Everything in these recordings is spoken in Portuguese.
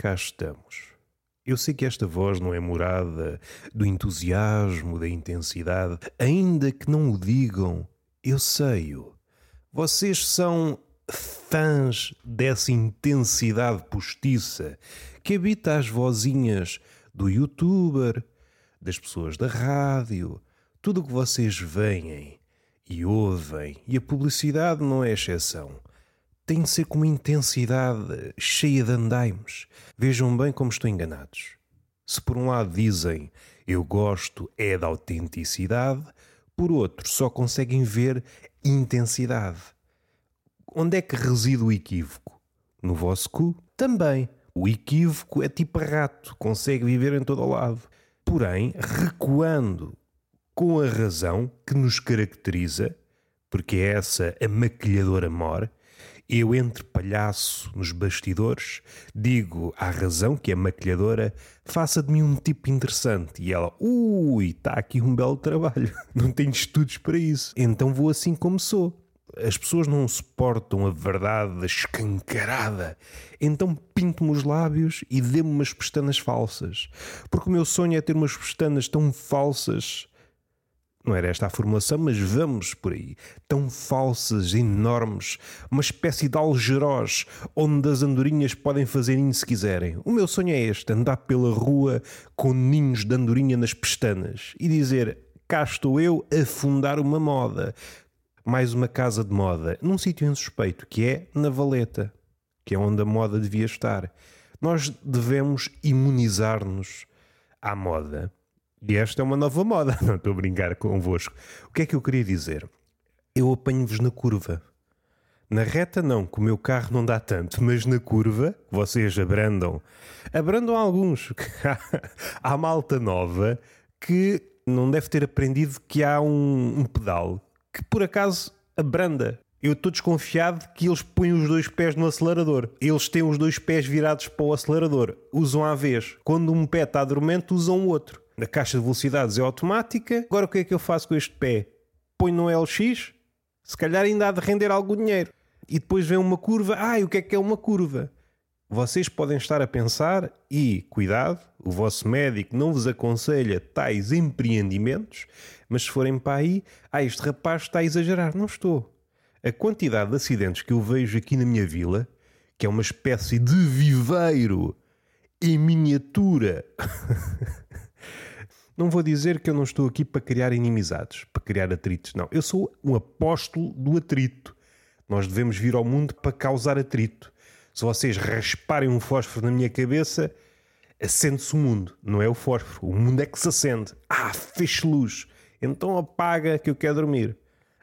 cá estamos. Eu sei que esta voz não é morada do entusiasmo, da intensidade, ainda que não o digam, eu sei-o. Vocês são fãs dessa intensidade postiça que habita as vozinhas do youtuber, das pessoas da rádio, tudo o que vocês veem e ouvem, e a publicidade não é exceção tem de ser com uma intensidade cheia de andaimes. Vejam bem como estão enganados. Se por um lado dizem eu gosto é da autenticidade, por outro só conseguem ver intensidade. Onde é que reside o equívoco? No vosso cu? Também. O equívoco é tipo rato, consegue viver em todo o lado. Porém, recuando com a razão que nos caracteriza, porque é essa a maquilhadora mor, eu, entre palhaço nos bastidores, digo à razão que é maquilhadora, faça de mim um tipo interessante. E ela, ui, está aqui um belo trabalho. Não tenho estudos para isso. Então vou assim como sou. As pessoas não suportam a verdade escancarada. Então pinto-me os lábios e dê-me umas pestanas falsas. Porque o meu sonho é ter umas pestanas tão falsas não era esta a formulação, mas vamos por aí. Tão falsas, enormes, uma espécie de algeroz onde as andorinhas podem fazer ninho se quiserem. O meu sonho é este: andar pela rua com ninhos de andorinha nas pestanas e dizer: cá estou eu a fundar uma moda. Mais uma casa de moda, num sítio insuspeito, que é na Valeta, que é onde a moda devia estar. Nós devemos imunizar-nos à moda e esta é uma nova moda, não estou a brincar convosco. O que é que eu queria dizer? Eu apanho-vos na curva. Na reta não, que o meu carro não dá tanto, mas na curva, vocês abrandam. Abrandam alguns. há malta nova que não deve ter aprendido que há um, um pedal que por acaso abranda. Eu estou desconfiado que eles põem os dois pés no acelerador. Eles têm os dois pés virados para o acelerador. Usam à vez. Quando um pé está dormente, usam o outro. A caixa de velocidades é automática. Agora o que é que eu faço com este pé? Ponho no LX? Se calhar ainda há de render algum dinheiro. E depois vem uma curva. Ai, o que é que é uma curva? Vocês podem estar a pensar, e cuidado, o vosso médico não vos aconselha tais empreendimentos, mas se forem para aí, ah, este rapaz está a exagerar. Não estou. A quantidade de acidentes que eu vejo aqui na minha vila, que é uma espécie de viveiro em miniatura Não vou dizer que eu não estou aqui para criar inimizades, para criar atritos. Não, eu sou um apóstolo do atrito. Nós devemos vir ao mundo para causar atrito. Se vocês rasparem um fósforo na minha cabeça, acende-se o mundo. Não é o fósforo, o mundo é que se acende. Ah, fez luz. Então apaga que eu quero dormir.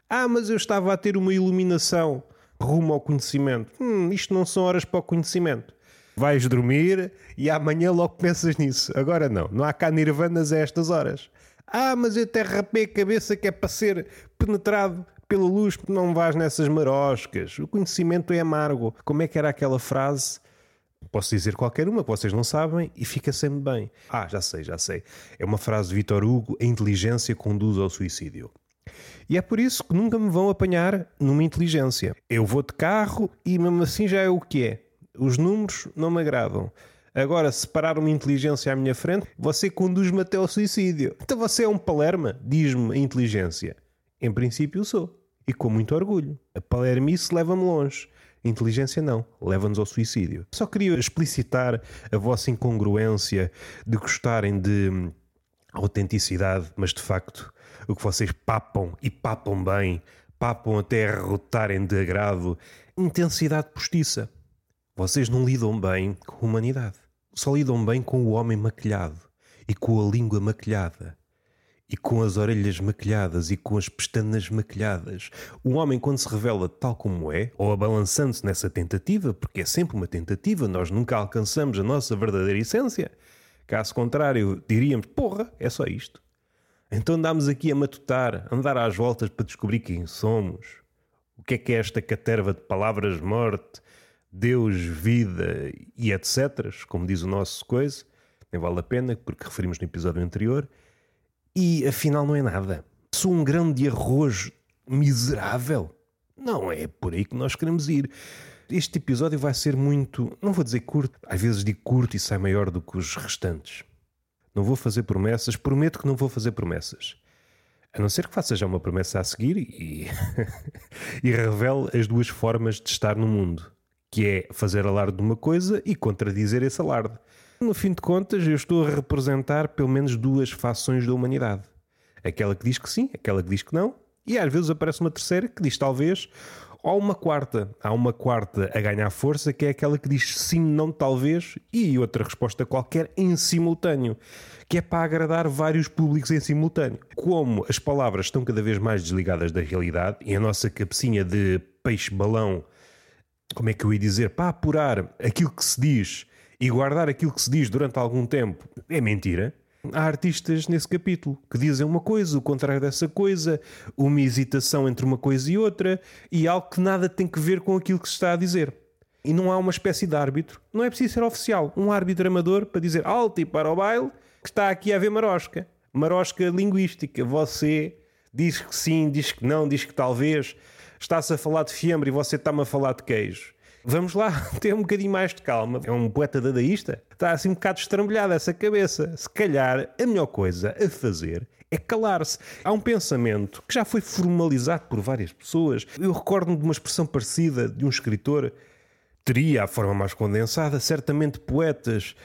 Ah, mas eu estava a ter uma iluminação rumo ao conhecimento. Hum, isto não são horas para o conhecimento vais dormir e amanhã logo pensas nisso. Agora não, não há cá nirvanas a estas horas. Ah, mas eu até rapei a cabeça que é para ser penetrado pela luz, não vais nessas maroscas. O conhecimento é amargo. Como é que era aquela frase? Posso dizer qualquer uma que vocês não sabem e fica sempre bem. Ah, já sei, já sei. É uma frase de Vitor Hugo: a inteligência conduz ao suicídio. E é por isso que nunca me vão apanhar numa inteligência. Eu vou de carro e mesmo assim já é o que é. Os números não me agradam. Agora, se parar uma inteligência à minha frente, você conduz-me até ao suicídio. Então você é um palerma, diz-me a inteligência. Em princípio sou. E com muito orgulho. A palermice leva-me longe. A inteligência não, leva-nos ao suicídio. Só queria explicitar a vossa incongruência de gostarem de autenticidade, mas de facto o que vocês papam e papam bem, papam até arrotarem de agrado, intensidade postiça. Vocês não lidam bem com a humanidade. Só lidam bem com o homem maquilhado e com a língua maquilhada e com as orelhas maquilhadas e com as pestanas maquilhadas. O homem, quando se revela tal como é, ou abalançando-se nessa tentativa, porque é sempre uma tentativa, nós nunca alcançamos a nossa verdadeira essência. Caso contrário, diríamos: porra, é só isto. Então andamos aqui a matutar, a andar às voltas para descobrir quem somos. O que é que é esta caterva de palavras morte? Deus, vida e etc., como diz o nosso coisa, nem vale a pena, porque referimos no episódio anterior, e afinal não é nada. Sou um grão de arroz miserável. Não é por aí que nós queremos ir. Este episódio vai ser muito, não vou dizer curto, às vezes digo curto e sai maior do que os restantes. Não vou fazer promessas, prometo que não vou fazer promessas. A não ser que faça já uma promessa a seguir e, e revele as duas formas de estar no mundo, que é fazer alarde de uma coisa e contradizer esse alarde. No fim de contas, eu estou a representar pelo menos duas fações da humanidade. Aquela que diz que sim, aquela que diz que não, e às vezes aparece uma terceira que diz talvez, ou uma quarta. Há uma quarta a ganhar força, que é aquela que diz sim, não, talvez, e outra resposta qualquer em simultâneo, que é para agradar vários públicos em simultâneo. Como as palavras estão cada vez mais desligadas da realidade e a nossa cabecinha de peixe-balão, como é que eu ia dizer, para apurar aquilo que se diz e guardar aquilo que se diz durante algum tempo é mentira. Há artistas nesse capítulo que dizem uma coisa, o contrário dessa coisa, uma hesitação entre uma coisa e outra e algo que nada tem que ver com aquilo que se está a dizer. E não há uma espécie de árbitro, não é preciso ser oficial, um árbitro amador para dizer alto e para o baile que está aqui a ver marosca. Marosca linguística. Você diz que sim, diz que não, diz que talvez. Está-se a falar de fiambre e você está-me a falar de queijo. Vamos lá ter um bocadinho mais de calma. É um poeta dadaísta. Está assim um bocado estrambulhada essa cabeça. Se calhar a melhor coisa a fazer é calar-se. Há um pensamento que já foi formalizado por várias pessoas. Eu recordo-me de uma expressão parecida de um escritor. Teria a forma mais condensada. Certamente poetas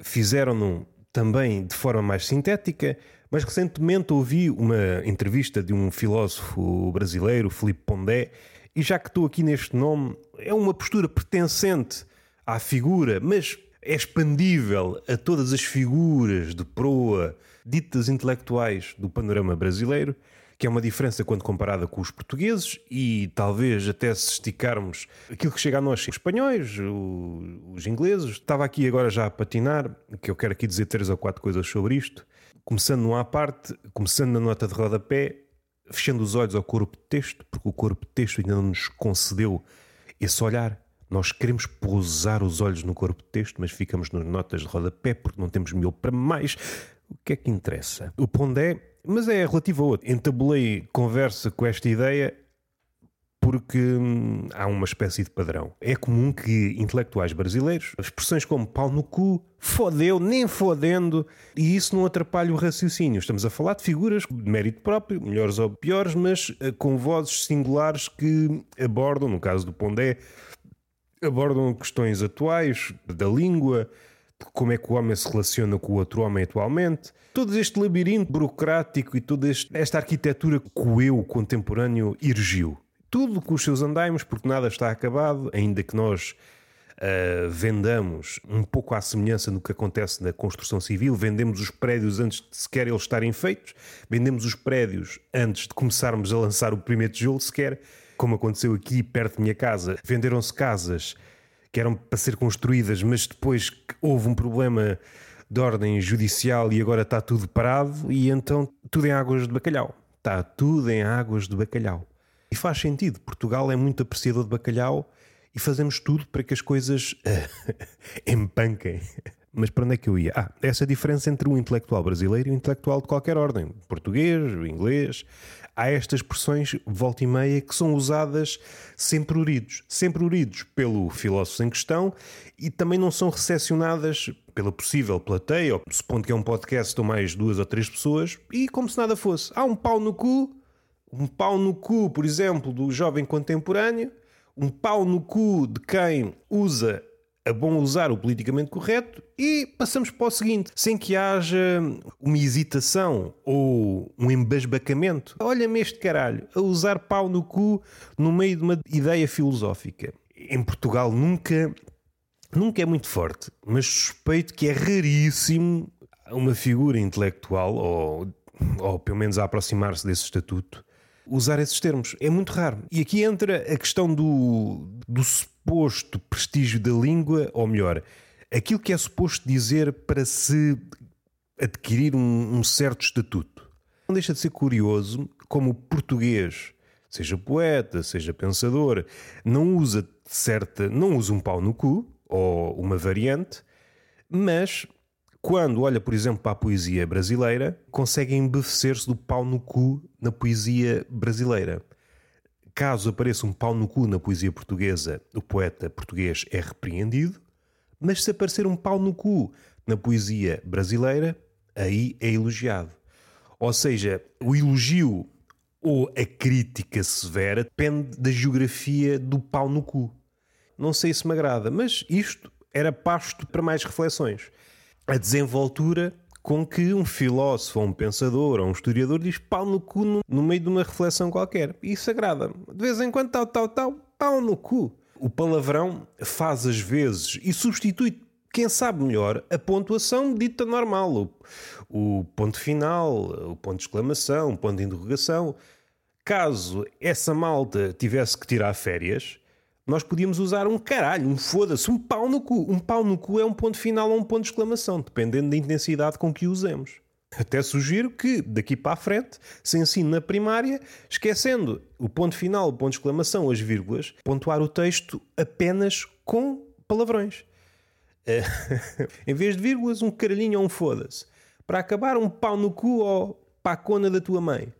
fizeram-no também de forma mais sintética. Mas recentemente ouvi uma entrevista de um filósofo brasileiro, Felipe Pondé, e já que estou aqui neste nome, é uma postura pertencente à figura, mas é expandível a todas as figuras de proa ditas intelectuais do panorama brasileiro, que é uma diferença quando comparada com os portugueses e talvez até se esticarmos aquilo que chega a nós, os espanhóis, os ingleses. Estava aqui agora já a patinar, que eu quero aqui dizer três ou quatro coisas sobre isto. Começando numa parte, começando na nota de rodapé, fechando os olhos ao corpo de texto, porque o corpo de texto ainda não nos concedeu esse olhar. Nós queremos pousar os olhos no corpo de texto, mas ficamos nas notas de rodapé porque não temos mil para mais. O que é que interessa? O Pondé, mas é relativo a outro. Entabulei conversa com esta ideia porque hum, há uma espécie de padrão. É comum que intelectuais brasileiros, expressões como pau no cu, fodeu, nem fodendo, e isso não atrapalha o raciocínio. Estamos a falar de figuras de mérito próprio, melhores ou piores, mas uh, com vozes singulares que abordam, no caso do Pondé, abordam questões atuais da língua, como é que o homem se relaciona com o outro homem atualmente. Todo este labirinto burocrático e toda esta arquitetura que o eu contemporâneo erigiu tudo com os seus andaimes, porque nada está acabado, ainda que nós uh, vendamos um pouco à semelhança do que acontece na construção civil, vendemos os prédios antes de sequer eles estarem feitos, vendemos os prédios antes de começarmos a lançar o primeiro tijolo sequer, como aconteceu aqui perto da minha casa. Venderam-se casas que eram para ser construídas, mas depois houve um problema de ordem judicial e agora está tudo parado e então tudo em águas de bacalhau. Está tudo em águas de bacalhau. E faz sentido. Portugal é muito apreciador de bacalhau e fazemos tudo para que as coisas empanquem. Mas para onde é que eu ia? Ah, essa diferença entre o intelectual brasileiro e o intelectual de qualquer ordem. Português, inglês. Há estas expressões, volta e meia, que são usadas sempre uridos. Sempre uridos pelo filósofo em questão e também não são recepcionadas pela possível plateia, ou supondo que é um podcast com mais duas ou três pessoas, e como se nada fosse. Há um pau no cu, um pau no cu, por exemplo, do jovem contemporâneo, um pau no cu de quem usa a bom usar o politicamente correto e passamos para o seguinte, sem que haja uma hesitação ou um embasbacamento. Olha-me este caralho, a usar pau no cu no meio de uma ideia filosófica. Em Portugal nunca, nunca é muito forte, mas suspeito que é raríssimo uma figura intelectual, ou, ou pelo menos a aproximar-se desse estatuto, usar esses termos. É muito raro. E aqui entra a questão do, do suposto prestígio da língua, ou melhor, aquilo que é suposto dizer para se adquirir um, um certo estatuto. Não deixa de ser curioso como o português, seja poeta, seja pensador, não usa certa, não usa um pau no cu ou uma variante, mas quando olha, por exemplo, para a poesia brasileira, consegue embevecer-se do pau no cu na poesia brasileira. Caso apareça um pau no cu na poesia portuguesa, o poeta português é repreendido, mas se aparecer um pau no cu na poesia brasileira, aí é elogiado. Ou seja, o elogio ou a crítica severa depende da geografia do pau no cu. Não sei se me agrada, mas isto era pasto para mais reflexões. A desenvoltura com que um filósofo, ou um pensador, ou um historiador diz pau no cu no, no meio de uma reflexão qualquer. Isso agrada-me. De vez em quando, tal, tal, tal, pau no cu. O palavrão faz às vezes e substitui, quem sabe melhor, a pontuação dita normal. O, o ponto final, o ponto de exclamação, o ponto de interrogação. Caso essa malta tivesse que tirar férias, nós podíamos usar um caralho, um foda-se, um pau no cu. Um pau no cu é um ponto final ou um ponto de exclamação, dependendo da intensidade com que usemos. Até sugiro que, daqui para a frente, se ensine na primária, esquecendo o ponto final, o ponto de exclamação, as vírgulas, pontuar o texto apenas com palavrões. em vez de vírgulas, um caralhinho ou um foda-se. Para acabar, um pau no cu ou pacona da tua mãe.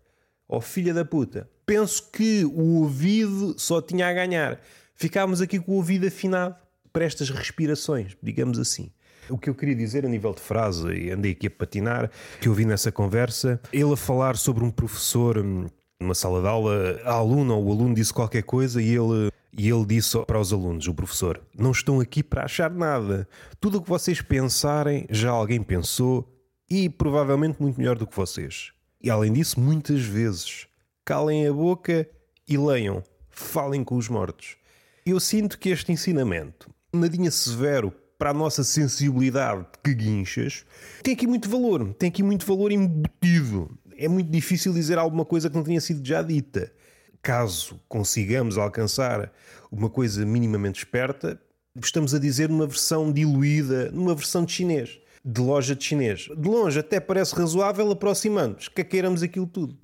Ou filha da puta. Penso que o ouvido só tinha a ganhar ficámos aqui com o ouvido afinado para estas respirações, digamos assim. O que eu queria dizer a nível de frase, e andei aqui a patinar, que eu vi nessa conversa, ele a falar sobre um professor hum, numa sala de aula, a aluna ou o aluno disse qualquer coisa e ele, e ele disse para os alunos, o professor, não estão aqui para achar nada. Tudo o que vocês pensarem, já alguém pensou e provavelmente muito melhor do que vocês. E além disso, muitas vezes, calem a boca e leiam, falem com os mortos. Eu sinto que este ensinamento, nadinha severo para a nossa sensibilidade de guinchas, tem aqui muito valor, tem aqui muito valor embutido. É muito difícil dizer alguma coisa que não tenha sido já dita. Caso consigamos alcançar uma coisa minimamente esperta, estamos a dizer numa versão diluída, numa versão de chinês, de loja de chinês. De longe até parece razoável, aproximando-nos, que queiramos aquilo tudo.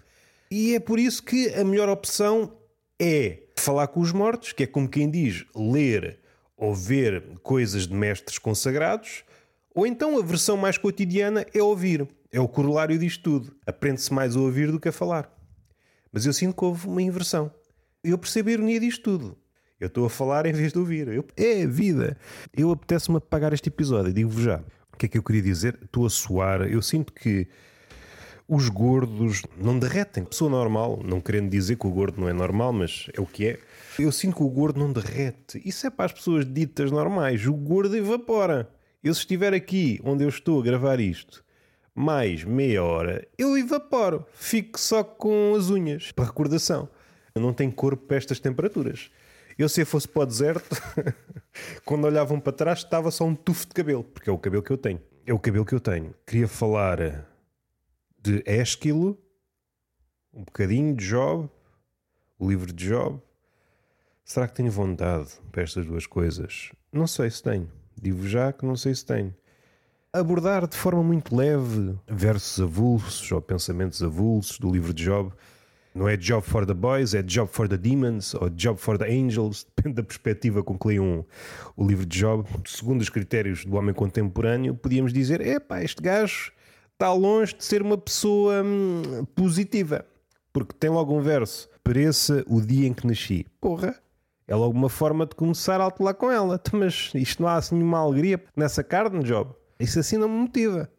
E é por isso que a melhor opção é falar com os mortos, que é como quem diz, ler ou ver coisas de mestres consagrados, ou então a versão mais cotidiana é ouvir. É o corolário disto tudo. Aprende-se mais a ouvir do que a falar. Mas eu sinto que houve uma inversão. Eu percebo a ironia disto tudo. Eu estou a falar em vez de ouvir. Eu, é vida. Eu apetece-me apagar este episódio. Digo-vos já. O que é que eu queria dizer? Estou a suar. Eu sinto que os gordos não derretem. Pessoa normal, não querendo dizer que o gordo não é normal, mas é o que é. Eu sinto que o gordo não derrete. Isso é para as pessoas ditas normais. O gordo evapora. Eu, se estiver aqui onde eu estou a gravar isto, mais meia hora, eu evaporo. Fico só com as unhas, para recordação. Eu não tenho corpo para estas temperaturas. Eu, se eu fosse para o deserto, quando olhavam para trás, estava só um tufo de cabelo, porque é o cabelo que eu tenho. É o cabelo que eu tenho. Queria falar de Esquilo, um bocadinho de Job, o livro de Job. Será que tenho vontade para estas duas coisas? Não sei se tenho. Digo já que não sei se tenho. Abordar de forma muito leve versos avulsos ou pensamentos avulsos do livro de Job. Não é Job for the Boys, é Job for the Demons ou Job for the Angels, depende da perspectiva com que leiam o livro de Job. Segundo os critérios do homem contemporâneo, podíamos dizer: é pá, este gajo está longe de ser uma pessoa hum, positiva. Porque tem logo um verso: Pareça o dia em que nasci. Porra, é logo uma forma de começar a atuar com ela. Mas isto não há assim nenhuma alegria nessa carne, Job. Isso assim não me motiva.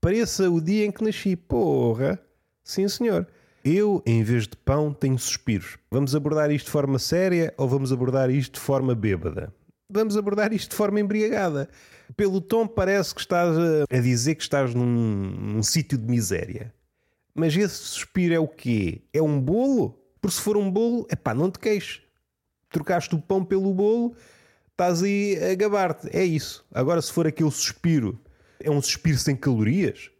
Pareça o dia em que nasci. Porra, sim senhor. Eu, em vez de pão, tenho suspiros. Vamos abordar isto de forma séria ou vamos abordar isto de forma bêbada? Vamos abordar isto de forma embriagada. Pelo tom, parece que estás a dizer que estás num, num sítio de miséria. Mas esse suspiro é o quê? É um bolo? Porque se for um bolo, é pá, não te queixes. Trocaste o pão pelo bolo, estás aí a gabar-te. É isso. Agora, se for aquele suspiro, é um suspiro sem calorias,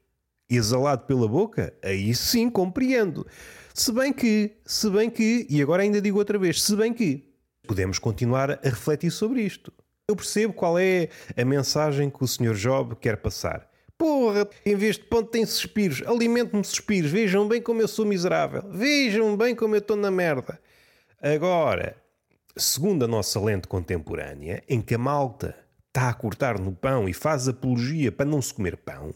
exalado pela boca, aí sim compreendo. Se bem que, se bem que, e agora ainda digo outra vez, se bem que, podemos continuar a refletir sobre isto. Eu percebo qual é a mensagem que o Sr. Job quer passar. Porra, em vez de ponto tem suspiros, alimento-me suspiros. Vejam bem como eu sou miserável. Vejam bem como eu estou na merda. Agora, segundo a nossa lente contemporânea, em que a malta está a cortar no pão e faz apologia para não se comer pão,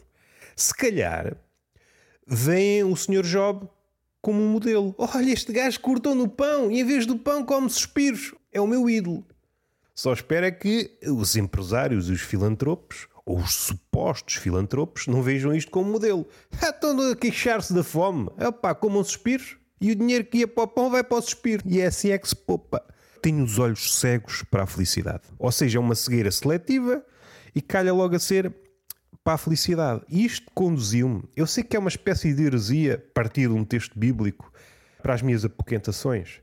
se calhar vem o Sr. Job como um modelo. Olha, este gajo cortou no pão e em vez do pão come suspiros. É o meu ídolo. Só espera que os empresários e os filantropos, ou os supostos filantropos, não vejam isto como modelo. Ah, estão a queixar-se da fome. Epá, comam suspiros. E o dinheiro que ia para o pão vai para o suspiro. E é assim é que se poupa. Tenho os olhos cegos para a felicidade. Ou seja, é uma cegueira seletiva e calha logo a ser para a felicidade. E isto conduziu-me. Eu sei que é uma espécie de heresia partir de um texto bíblico para as minhas apoquentações.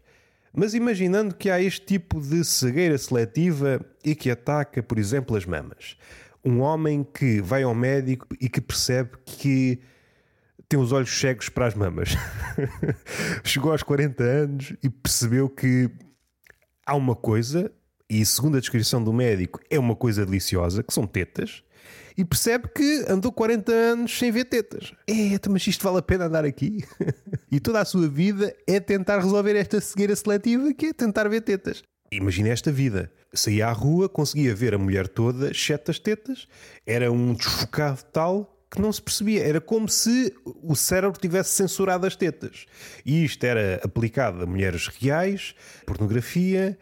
Mas imaginando que há este tipo de cegueira seletiva e que ataca, por exemplo, as mamas. Um homem que vai ao médico e que percebe que tem os olhos cegos para as mamas. Chegou aos 40 anos e percebeu que há uma coisa, e segundo a descrição do médico, é uma coisa deliciosa, que são tetas, e percebe que andou 40 anos sem ver tetas. É, mas isto vale a pena andar aqui? e toda a sua vida é tentar resolver esta cegueira seletiva que é tentar ver tetas. Imagina esta vida. Saía à rua, conseguia ver a mulher toda, exceto as tetas, era um desfocado tal que não se percebia. Era como se o cérebro tivesse censurado as tetas. E isto era aplicado a mulheres reais, pornografia.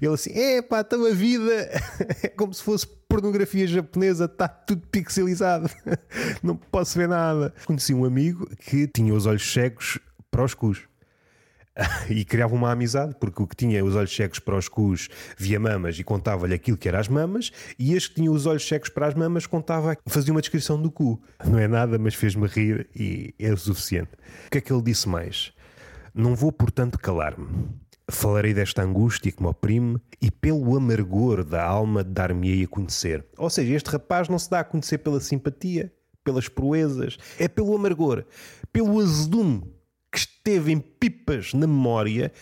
Ele assim, é pá, então a vida é como se fosse pornografia japonesa, está tudo pixelizado, não posso ver nada. Conheci um amigo que tinha os olhos cegos para os cus. e criava uma amizade, porque o que tinha os olhos cegos para os cus via mamas e contava-lhe aquilo que era as mamas, e este que tinha os olhos cegos para as mamas contava, fazia uma descrição do cu. Não é nada, mas fez-me rir e é o suficiente. O que é que ele disse mais? Não vou, portanto, calar-me. Falarei desta angústia que me oprime e pelo amargor da alma dar-me-ei a conhecer. Ou seja, este rapaz não se dá a conhecer pela simpatia, pelas proezas, é pelo amargor, pelo azedume que esteve em pipas na memória,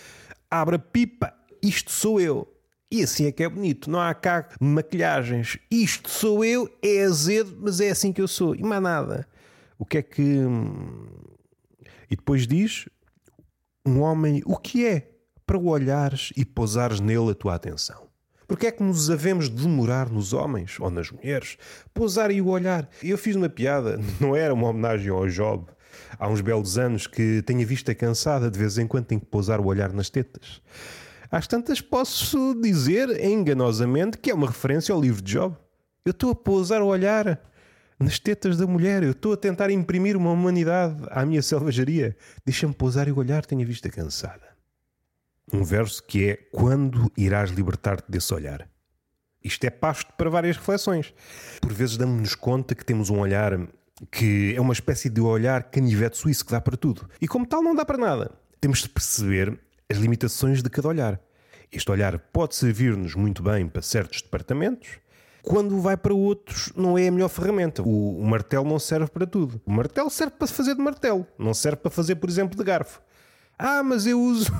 abre a pipa, isto sou eu. E assim é que é bonito, não há cá maquilhagens. Isto sou eu, é azedo, mas é assim que eu sou. E mais nada. O que é que. Hum, e depois diz: um homem, o que é? Para olhares e pousares nele a tua atenção. Porque é que nos havemos de demorar nos homens ou nas mulheres? Pousar e o olhar. Eu fiz uma piada, não era uma homenagem ao Job, há uns belos anos que tenho a vista cansada, de vez em quando tenho que pousar o olhar nas tetas. Às tantas posso dizer enganosamente que é uma referência ao livro de Job. Eu estou a pousar o olhar nas tetas da mulher, eu estou a tentar imprimir uma humanidade à minha selvageria. Deixa-me pousar e olhar, tenho a vista cansada. Um verso que é Quando irás libertar-te desse olhar? Isto é pasto para várias reflexões. Por vezes damos-nos conta que temos um olhar que é uma espécie de olhar canivete suíço que dá para tudo. E como tal, não dá para nada. Temos de perceber as limitações de cada olhar. Este olhar pode servir-nos muito bem para certos departamentos, quando vai para outros, não é a melhor ferramenta. O, o, martelo não serve para tudo. O martelo serve para fazer de martelo, não serve para fazer, por exemplo, de garfo. Ah, mas eu uso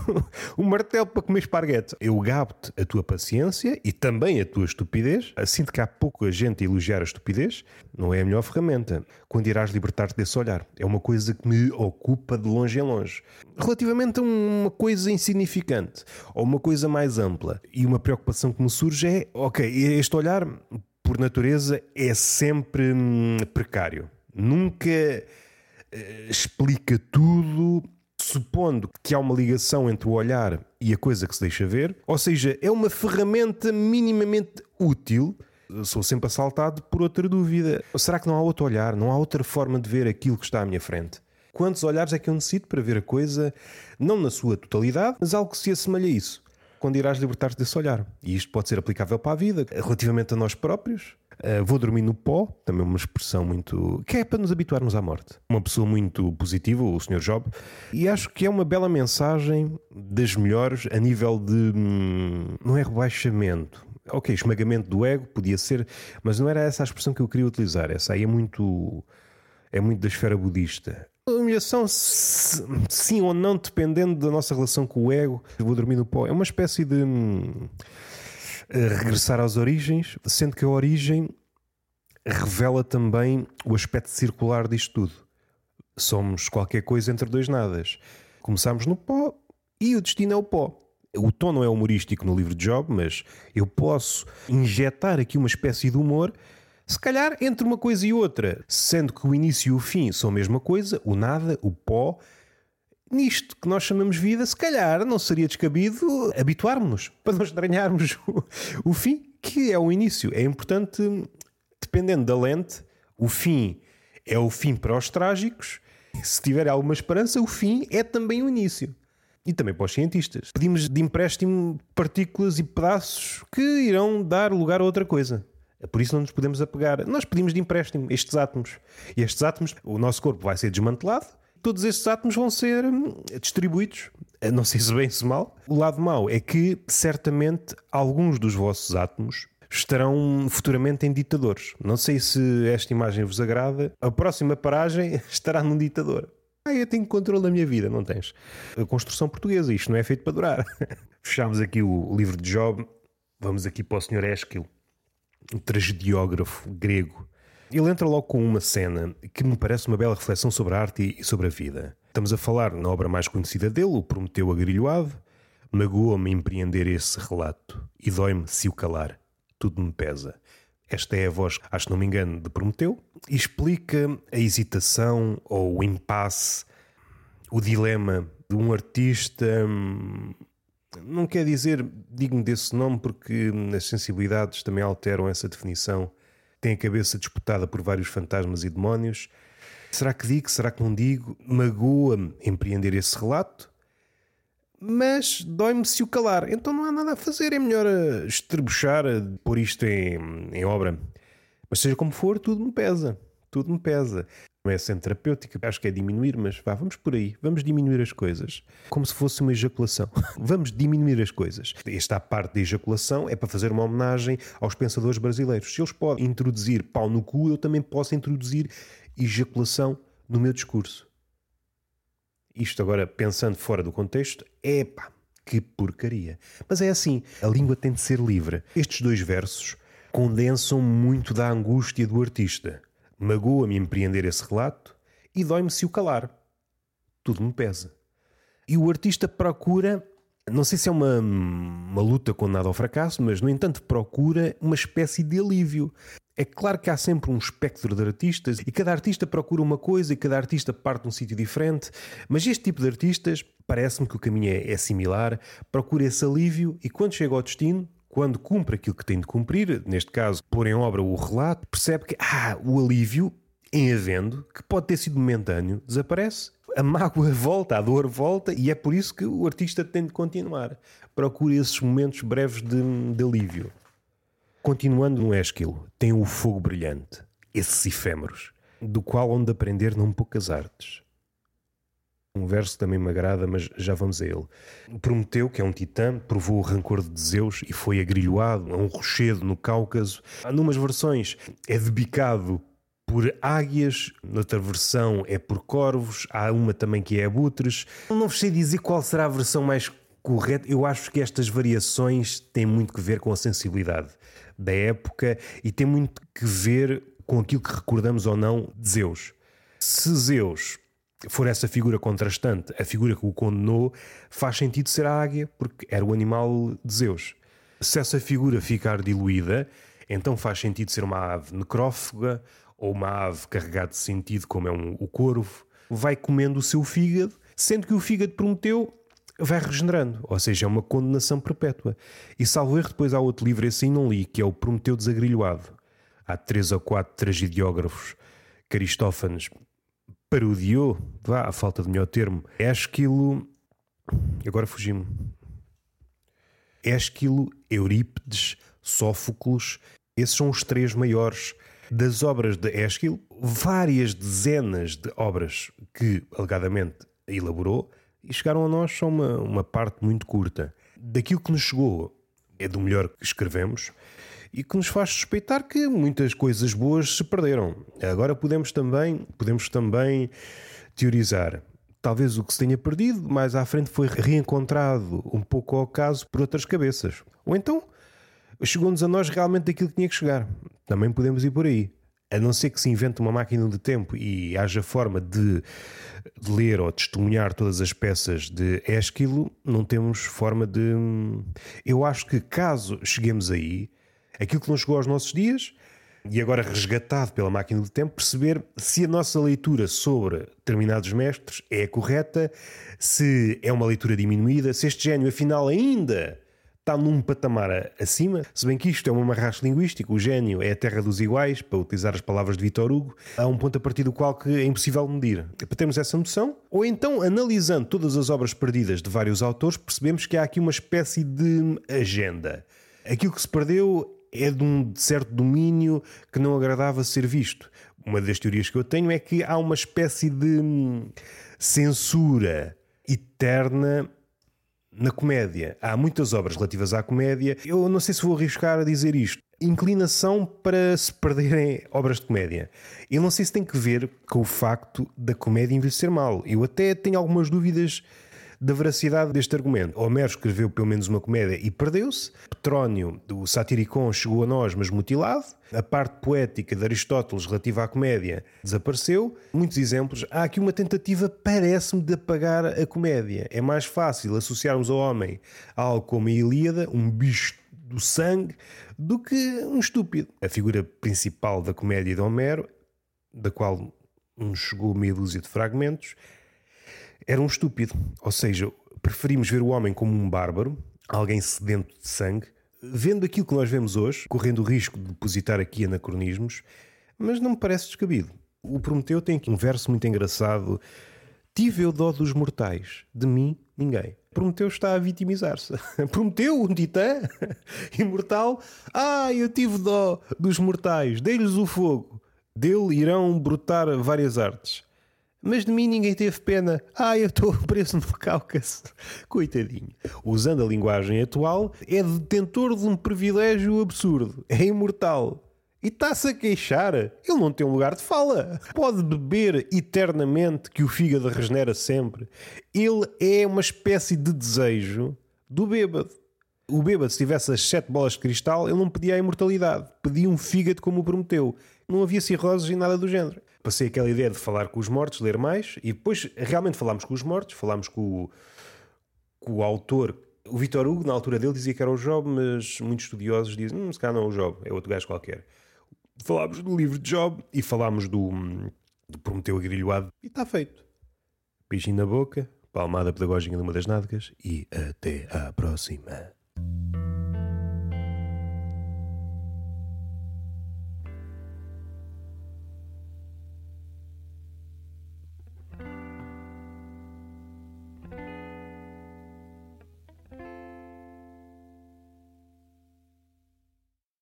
o martelo para comer esparguete. Eu gabo-te a tua paciência e também a tua estupidez. Assim que há pouco a gente a elogiar a estupidez, não é a melhor ferramenta. Quando irás libertar-te desse olhar. É uma coisa que me ocupa de longe em longe. Relativamente a uma coisa insignificante ou uma coisa mais ampla. E uma preocupação que me surge é: ok, este olhar, por natureza, é sempre hum, precário. Nunca uh, explica tudo supondo que há uma ligação entre o olhar e a coisa que se deixa ver, ou seja, é uma ferramenta minimamente útil. Sou sempre assaltado por outra dúvida. Será que não há outro olhar? Não há outra forma de ver aquilo que está à minha frente? Quantos olhares é que eu necessito para ver a coisa, não na sua totalidade, mas algo que se assemelha a isso? Quando irás libertar-te desse olhar. E isto pode ser aplicável para a vida, relativamente a nós próprios, Uh, vou dormir no pó, também uma expressão muito. que é para nos habituarmos à morte. Uma pessoa muito positiva, o Sr. Job, e acho que é uma bela mensagem das melhores a nível de. Hum, não é rebaixamento. Ok, esmagamento do ego podia ser, mas não era essa a expressão que eu queria utilizar. Essa aí é muito. é muito da esfera budista. Humilhação, sim ou não, dependendo da nossa relação com o ego, vou dormir no pó. É uma espécie de. Hum, regressar às origens, sendo que a origem revela também o aspecto circular disto tudo. Somos qualquer coisa entre dois nadas. Começamos no pó e o destino é o pó. O tom não é humorístico no livro de Job, mas eu posso injetar aqui uma espécie de humor, se calhar entre uma coisa e outra, sendo que o início e o fim são a mesma coisa, o nada, o pó, nisto que nós chamamos vida, se calhar não seria descabido habituarmos-nos para não estranharmos o, fim, que é o início. É importante, dependendo da lente, o fim é o fim para os trágicos. Se tiver alguma esperança, o fim é também o início. E também para os cientistas. Pedimos de empréstimo partículas e pedaços que irão dar lugar a outra coisa. Por isso não nos podemos apegar. Nós pedimos de empréstimo estes átomos. E estes átomos, o nosso corpo vai ser desmantelado, todos estes átomos vão ser hum, distribuídos. Não sei se bem se mal. O lado mau é que, certamente, alguns dos vossos átomos estarão futuramente em ditadores. Não sei se esta imagem vos agrada. A próxima paragem estará num ditador. Ah, eu tenho controle da minha vida, não tens. A construção portuguesa, isto não é feito para durar. Fechamos aqui o livro de Job. Vamos aqui para o Sr. Esquilo, um tragediógrafo grego. Ele entra logo com uma cena que me parece uma bela reflexão sobre a arte e sobre a vida. Estamos a falar na obra mais conhecida dele, o Prometeu Agrilhoado. Magoa-me empreender esse relato e dói-me se o calar tudo me pesa. Esta é a voz, acho que não me engano, de Prometeu, e explica a hesitação ou o impasse, o dilema de um artista. Hum, não quer dizer digno desse nome, porque as sensibilidades também alteram essa definição. Tem a cabeça disputada por vários fantasmas e demónios. Será que digo? Será que não digo? Magoa-me empreender esse relato? mas dói-me se o calar. Então não há nada a fazer, é melhor eh, estrebuchar, eh, pôr isto em, em obra. Mas seja como for, tudo me pesa. Tudo me pesa. Não é sendo terapêutica, acho que é diminuir, mas vá, vamos por aí. Vamos diminuir as coisas. Como se fosse uma ejaculação. vamos diminuir as coisas. Esta parte da ejaculação é para fazer uma homenagem aos pensadores brasileiros. Se eles podem introduzir pau no cu, eu também posso introduzir ejaculação no meu discurso. Isto agora, pensando fora do contexto, é pá, que porcaria. Mas é assim, a língua tem de ser livre. Estes dois versos condensam muito da angústia do artista. Magoa-me empreender esse relato e dói-me se o calar. Tudo me pesa. E o artista procura, não sei se é uma, uma luta condenada ao fracasso, mas no entanto procura uma espécie de alívio. É claro que há sempre um espectro de artistas e cada artista procura uma coisa e cada artista parte de um sítio diferente, mas este tipo de artistas, parece-me que o caminho é, é similar, procura esse alívio e quando chega ao destino, quando cumpre aquilo que tem de cumprir, neste caso, pôr em obra o relato, percebe que ah, o alívio, em havendo, que pode ter sido momentâneo, desaparece. A mágoa volta, a dor volta, e é por isso que o artista tem de continuar. Procura esses momentos breves de, de alívio. Continuando no Esquilo, tem o fogo brilhante, esses efêmeros, do qual onde aprender não poucas artes. Um verso também me agrada, mas já vamos a ele. Prometeu, que é um titã, provou o rancor de Zeus e foi agrilhoado a um rochedo no Cáucaso. Há numas versões é debicado por águias, noutra versão é por corvos, há uma também que é abutres. Não sei dizer qual será a versão mais correta. Eu acho que estas variações têm muito que ver com a sensibilidade da época e tem muito que ver com aquilo que recordamos ou não de Zeus. Se Zeus for essa figura contrastante, a figura que o condenou, faz sentido ser a águia, porque era o animal de Zeus. Se essa figura ficar diluída, então faz sentido ser uma ave necrófaga ou uma ave carregada de sentido, como é um, o corvo. Vai comendo o seu fígado, sendo que o fígado prometeu vai regenerando, ou seja, é uma condenação perpétua. E salvo erro, depois há outro livro, assim não li, que é o Prometeu Desagrilhoado. Há três ou quatro tragediógrafos Aristófanes parodiou, vá, a falta de melhor termo, Ésquilo, agora fugi-me, Ésquilo, Eurípides, Sófocles, esses são os três maiores. Das obras de Ésquilo, várias dezenas de obras que alegadamente elaborou, e chegaram a nós só uma, uma parte muito curta. Daquilo que nos chegou é do melhor que escrevemos e que nos faz suspeitar que muitas coisas boas se perderam. Agora podemos também, podemos também teorizar. Talvez o que se tenha perdido mais à frente foi reencontrado um pouco ao caso por outras cabeças. Ou então chegou-nos a nós realmente aquilo que tinha que chegar. Também podemos ir por aí a não ser que se invente uma máquina de tempo e haja forma de, de ler ou testemunhar todas as peças de Esquilo, não temos forma de. Eu acho que caso cheguemos aí, aquilo que não chegou aos nossos dias e agora resgatado pela máquina do tempo, perceber se a nossa leitura sobre determinados mestres é correta, se é uma leitura diminuída, se este gênio afinal ainda está num patamar acima, se bem que isto é um amarracho linguístico, o gênio é a terra dos iguais, para utilizar as palavras de Vitor Hugo, há um ponto a partir do qual que é impossível medir. Para termos essa noção, ou então, analisando todas as obras perdidas de vários autores, percebemos que há aqui uma espécie de agenda. Aquilo que se perdeu é de um certo domínio que não agradava ser visto. Uma das teorias que eu tenho é que há uma espécie de hum, censura eterna na comédia. Há muitas obras relativas à comédia. Eu não sei se vou arriscar a dizer isto. Inclinação para se perderem obras de comédia. Eu não sei se tem que ver com o facto da comédia envelhecer mal. Eu até tenho algumas dúvidas da veracidade deste argumento. Homero escreveu pelo menos uma comédia e perdeu-se. Petrónio, do Satiricon, chegou a nós, mas mutilado. A parte poética de Aristóteles relativa à comédia desapareceu. Muitos exemplos. Há aqui uma tentativa, parece-me, de apagar a comédia. É mais fácil associarmos ao homem algo como a Ilíada, um bicho do sangue, do que um estúpido. A figura principal da comédia de Homero, da qual nos chegou meia dúzia de fragmentos, era um estúpido. Ou seja, preferimos ver o homem como um bárbaro, alguém sedento de sangue, vendo aquilo que nós vemos hoje, correndo o risco de depositar aqui anacronismos, mas não me parece descabido. O Prometeu tem aqui um verso muito engraçado. Tive eu dó dos mortais, de mim ninguém. Prometeu está a vitimizar-se. Prometeu, um titã imortal. Ah, eu tive dó dos mortais, dei-lhes o fogo. Dele irão brotar várias artes. Mas de mim ninguém teve pena. Ah, eu estou preso no Cáucaso. Coitadinho. Usando a linguagem atual, é detentor de um privilégio absurdo. É imortal. E está-se a queixar. Ele não tem um lugar de fala. Pode beber eternamente que o fígado regenera sempre. Ele é uma espécie de desejo do bêbado. O bêbado, se tivesse as sete bolas de cristal, ele não pedia a imortalidade. Pedia um fígado como o prometeu. Não havia cirroses e nada do género passei aquela ideia de falar com os mortos, ler mais, e depois realmente falámos com os mortos, falámos com o, com o autor. O Vitor Hugo, na altura dele, dizia que era o Job, mas muitos estudiosos dizem, hum, se calhar não é o Job, é outro gajo qualquer. Falámos do livro de Job e falámos do, do Prometeu Agrilhoado e está feito. Beijinho na boca, palmada pedagógica numa das nádegas e até à próxima.